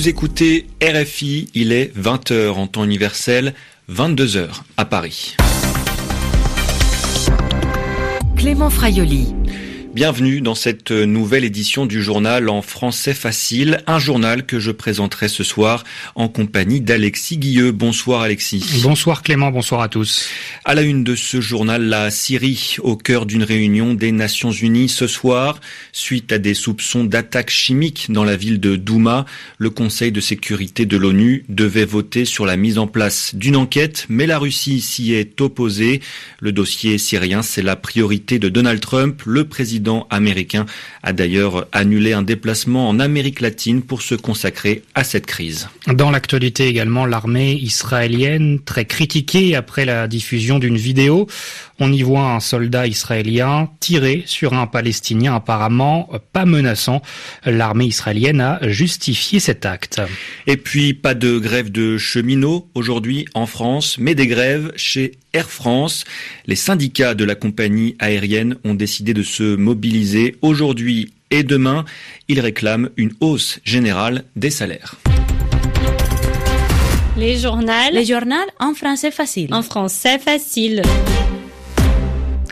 Vous écoutez RFI, il est 20h en temps universel, 22h à Paris. Clément Fraioli. Bienvenue dans cette nouvelle édition du journal en français facile, un journal que je présenterai ce soir en compagnie d'Alexis Guilleux. Bonsoir Alexis. Bonsoir Clément, bonsoir à tous. À la une de ce journal, la Syrie, au cœur d'une réunion des Nations Unies ce soir, suite à des soupçons d'attaques chimiques dans la ville de Douma, le Conseil de sécurité de l'ONU devait voter sur la mise en place d'une enquête, mais la Russie s'y est opposée. Le dossier syrien, c'est la priorité de Donald Trump, le président président américain a d'ailleurs annulé un déplacement en Amérique latine pour se consacrer à cette crise. Dans l'actualité également, l'armée israélienne très critiquée après la diffusion d'une vidéo. On y voit un soldat israélien tirer sur un Palestinien apparemment pas menaçant. L'armée israélienne a justifié cet acte. Et puis pas de grève de cheminots aujourd'hui en France, mais des grèves chez Air France. Les syndicats de la compagnie aérienne ont décidé de se mobiliser aujourd'hui et demain. Ils réclament une hausse générale des salaires. Les journaux. Les journaux en français facile. En français facile.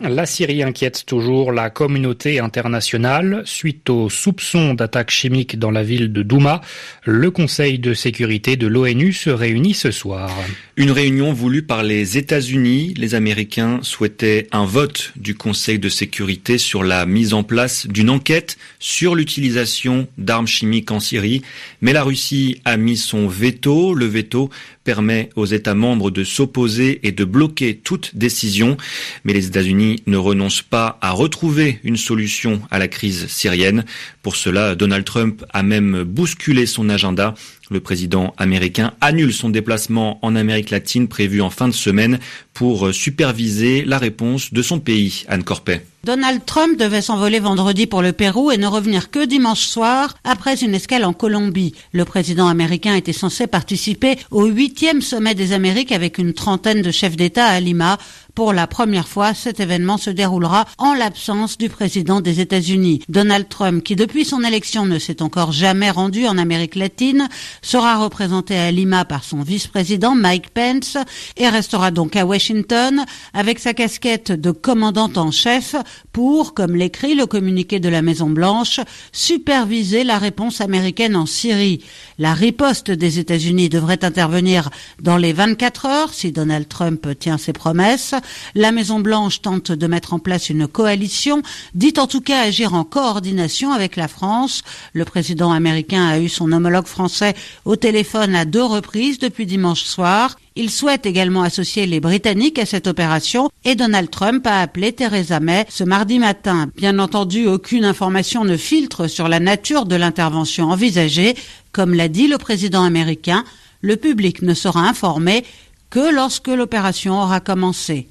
La Syrie inquiète toujours la communauté internationale. Suite aux soupçons d'attaques chimiques dans la ville de Douma, le Conseil de sécurité de l'ONU se réunit ce soir. Une réunion voulue par les États-Unis. Les Américains souhaitaient un vote du Conseil de sécurité sur la mise en place d'une enquête sur l'utilisation d'armes chimiques en Syrie. Mais la Russie a mis son veto. Le veto permet aux États membres de s'opposer et de bloquer toute décision. Mais les États-Unis ne renoncent pas à retrouver une solution à la crise syrienne. Pour cela, Donald Trump a même bousculé son agenda. Le président américain annule son déplacement en Amérique latine prévu en fin de semaine pour superviser la réponse de son pays, Anne Corpet. Donald Trump devait s'envoler vendredi pour le Pérou et ne revenir que dimanche soir après une escale en Colombie. Le président américain était censé participer au huitième sommet des Amériques avec une trentaine de chefs d'État à Lima. Pour la première fois, cet événement se déroulera en l'absence du président des États-Unis. Donald Trump, qui depuis son élection ne s'est encore jamais rendu en Amérique latine, sera représenté à Lima par son vice-président Mike Pence et restera donc à Washington avec sa casquette de commandant en chef pour, comme l'écrit le communiqué de la Maison-Blanche, superviser la réponse américaine en Syrie. La riposte des États-Unis devrait intervenir dans les 24 heures si Donald Trump tient ses promesses. La Maison-Blanche tente de mettre en place une coalition, dit en tout cas agir en coordination avec la France. Le président américain a eu son homologue français au téléphone à deux reprises depuis dimanche soir. Il souhaite également associer les Britanniques à cette opération et Donald Trump a appelé Theresa May ce mardi matin. Bien entendu, aucune information ne filtre sur la nature de l'intervention envisagée. Comme l'a dit le président américain, le public ne sera informé que lorsque l'opération aura commencé.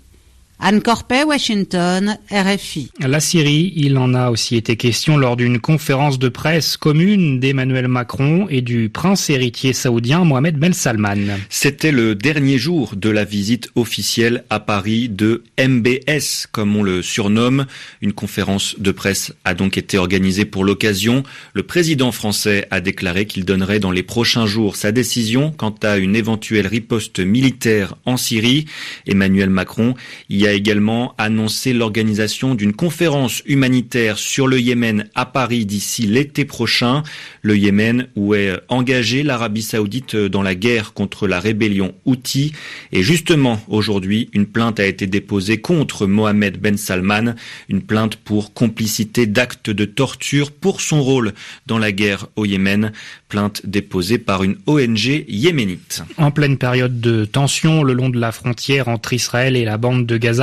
Anne Corpet, Washington, RFI. La Syrie, il en a aussi été question lors d'une conférence de presse commune d'Emmanuel Macron et du prince héritier saoudien Mohamed Ben Salman. C'était le dernier jour de la visite officielle à Paris de MBS, comme on le surnomme. Une conférence de presse a donc été organisée pour l'occasion. Le président français a déclaré qu'il donnerait dans les prochains jours sa décision quant à une éventuelle riposte militaire en Syrie. Emmanuel Macron y a également annoncé l'organisation d'une conférence humanitaire sur le Yémen à Paris d'ici l'été prochain. Le Yémen où est engagée l'Arabie saoudite dans la guerre contre la rébellion Houthi. Et justement, aujourd'hui, une plainte a été déposée contre Mohamed Ben Salman, une plainte pour complicité d'actes de torture pour son rôle dans la guerre au Yémen, plainte déposée par une ONG yéménite. En pleine période de tension le long de la frontière entre Israël et la bande de Gaza,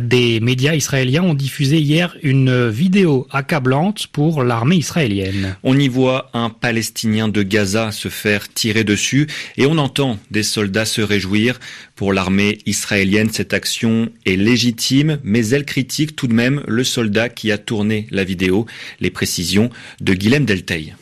des médias israéliens ont diffusé hier une vidéo accablante pour l'armée israélienne. On y voit un Palestinien de Gaza se faire tirer dessus et on entend des soldats se réjouir. Pour l'armée israélienne, cette action est légitime, mais elle critique tout de même le soldat qui a tourné la vidéo. Les précisions de Guilhem Delteil.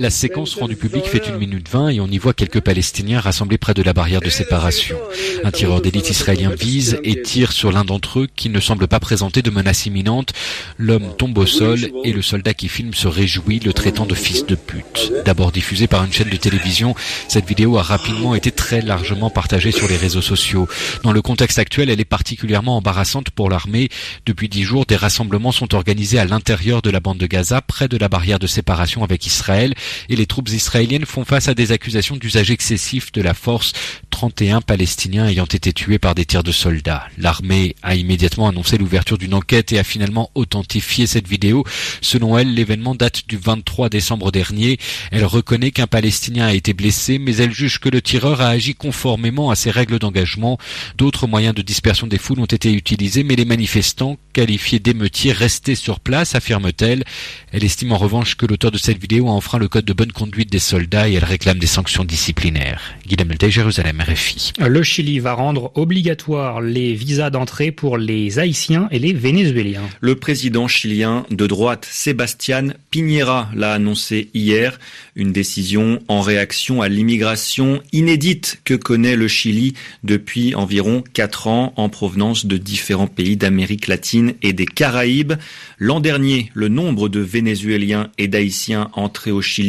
La séquence rendue publique fait une minute vingt et on y voit quelques Palestiniens rassemblés près de la barrière de séparation. Un tireur d'élite israélien vise et tire sur l'un d'entre eux qui ne semble pas présenter de menace imminente. L'homme tombe au sol et le soldat qui filme se réjouit, le traitant de fils de pute. D'abord diffusée par une chaîne de télévision, cette vidéo a rapidement été très largement partagée sur les réseaux sociaux. Dans le contexte actuel, elle est particulièrement embarrassante pour l'armée. Depuis dix jours, des rassemblements sont organisés à l'intérieur de la bande de Gaza, près de la barrière de séparation avec Israël et les troupes israéliennes font face à des accusations d'usage excessif de la force, 31 Palestiniens ayant été tués par des tirs de soldats. L'armée a immédiatement annoncé l'ouverture d'une enquête et a finalement authentifié cette vidéo. Selon elle, l'événement date du 23 décembre dernier. Elle reconnaît qu'un Palestinien a été blessé, mais elle juge que le tireur a agi conformément à ses règles d'engagement. D'autres moyens de dispersion des foules ont été utilisés, mais les manifestants, qualifiés d'émeutiers, restaient sur place, affirme-t-elle. Elle estime en revanche que l'auteur de cette vidéo a enfreint le code de bonne conduite des soldats et elle réclame des sanctions disciplinaires. Guillaume Jérusalem, RFI. Le Chili va rendre obligatoire les visas d'entrée pour les Haïtiens et les Vénézuéliens. Le président chilien de droite, Sébastien Piñera, l'a annoncé hier. Une décision en réaction à l'immigration inédite que connaît le Chili depuis environ quatre ans en provenance de différents pays d'Amérique latine et des Caraïbes. L'an dernier, le nombre de Vénézuéliens et d'Haïtiens entrés au Chili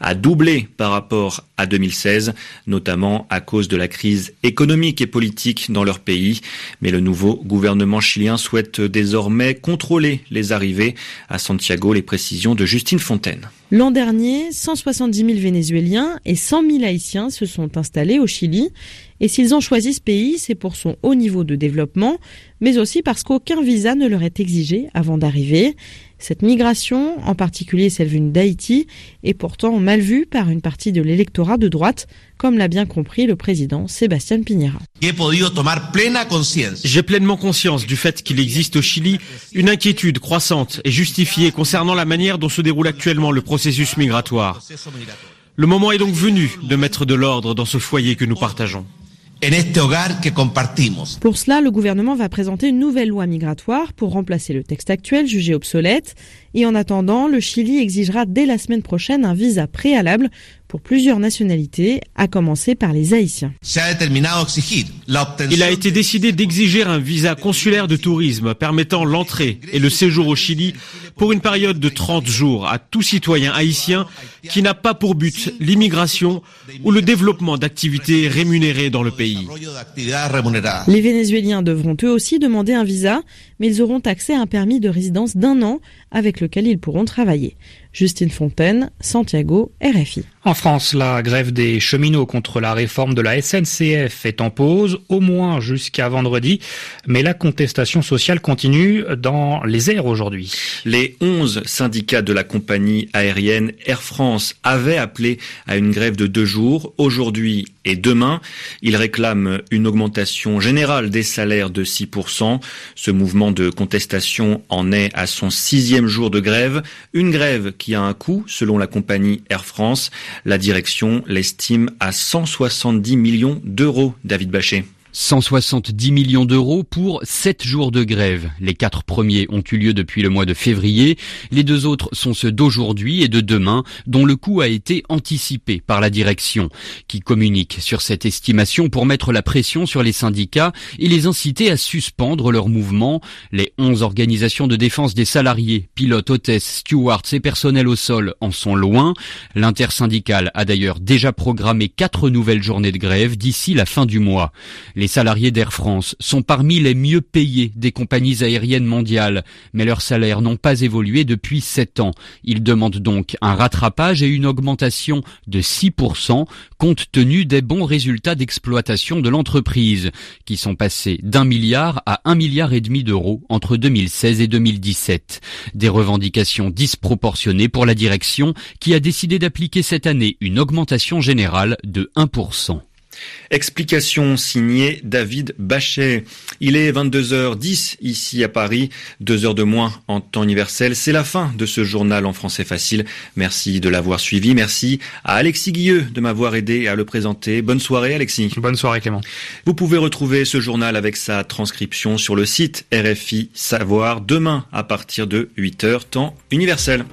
a doublé par rapport à 2016, notamment à cause de la crise économique et politique dans leur pays. Mais le nouveau gouvernement chilien souhaite désormais contrôler les arrivées. À Santiago, les précisions de Justine Fontaine. L'an dernier, 170 000 Vénézuéliens et 100 000 Haïtiens se sont installés au Chili. Et s'ils ont choisi ce pays, c'est pour son haut niveau de développement, mais aussi parce qu'aucun visa ne leur est exigé avant d'arriver. Cette migration, en particulier celle venue d'Haïti, est pourtant mal vue par une partie de l'électorat de droite, comme l'a bien compris le président Sébastien Piñera. J'ai pleinement conscience du fait qu'il existe au Chili une inquiétude croissante et justifiée concernant la manière dont se déroule actuellement le processus migratoire. Le moment est donc venu de mettre de l'ordre dans ce foyer que nous partageons. Pour cela, le gouvernement va présenter une nouvelle loi migratoire pour remplacer le texte actuel jugé obsolète. Et en attendant, le Chili exigera dès la semaine prochaine un visa préalable pour plusieurs nationalités, à commencer par les Haïtiens. Il a été décidé d'exiger un visa consulaire de tourisme permettant l'entrée et le séjour au Chili pour une période de 30 jours à tout citoyen haïtien qui n'a pas pour but l'immigration ou le développement d'activités rémunérées dans le pays. Les Vénézuéliens devront eux aussi demander un visa, mais ils auront accès à un permis de résidence d'un an avec lequel ils pourront travailler. Justine Fontaine, Santiago, RFI. En France, la grève des cheminots contre la réforme de la SNCF est en pause, au moins jusqu'à vendredi, mais la contestation sociale continue dans les airs aujourd'hui. Les 11 syndicats de la compagnie aérienne Air France avaient appelé à une grève de deux jours, aujourd'hui et demain. Ils réclament une augmentation générale des salaires de 6%. Ce mouvement de contestation en est à son sixième jour de grève, une grève qui a un coût selon la compagnie Air France. La direction l'estime à 170 millions d'euros, David Bachet. 170 millions d'euros pour 7 jours de grève. Les quatre premiers ont eu lieu depuis le mois de février. Les deux autres sont ceux d'aujourd'hui et de demain, dont le coût a été anticipé par la direction, qui communique sur cette estimation pour mettre la pression sur les syndicats et les inciter à suspendre leur mouvement. Les 11 organisations de défense des salariés, pilotes, hôtesses, stewards et personnels au sol en sont loin. L'intersyndicale a d'ailleurs déjà programmé quatre nouvelles journées de grève d'ici la fin du mois. Salariés d'Air France sont parmi les mieux payés des compagnies aériennes mondiales, mais leurs salaires n'ont pas évolué depuis sept ans. Ils demandent donc un rattrapage et une augmentation de 6% compte tenu des bons résultats d'exploitation de l'entreprise, qui sont passés d'un milliard à un milliard et demi d'euros entre 2016 et 2017. Des revendications disproportionnées pour la direction qui a décidé d'appliquer cette année une augmentation générale de 1%. Explication signée David Bachet. Il est 22h10 ici à Paris, deux heures de moins en temps universel. C'est la fin de ce journal en français facile. Merci de l'avoir suivi. Merci à Alexis Guilleux de m'avoir aidé à le présenter. Bonne soirée Alexis. Bonne soirée Clément. Vous pouvez retrouver ce journal avec sa transcription sur le site RFI Savoir demain à partir de 8h temps universel.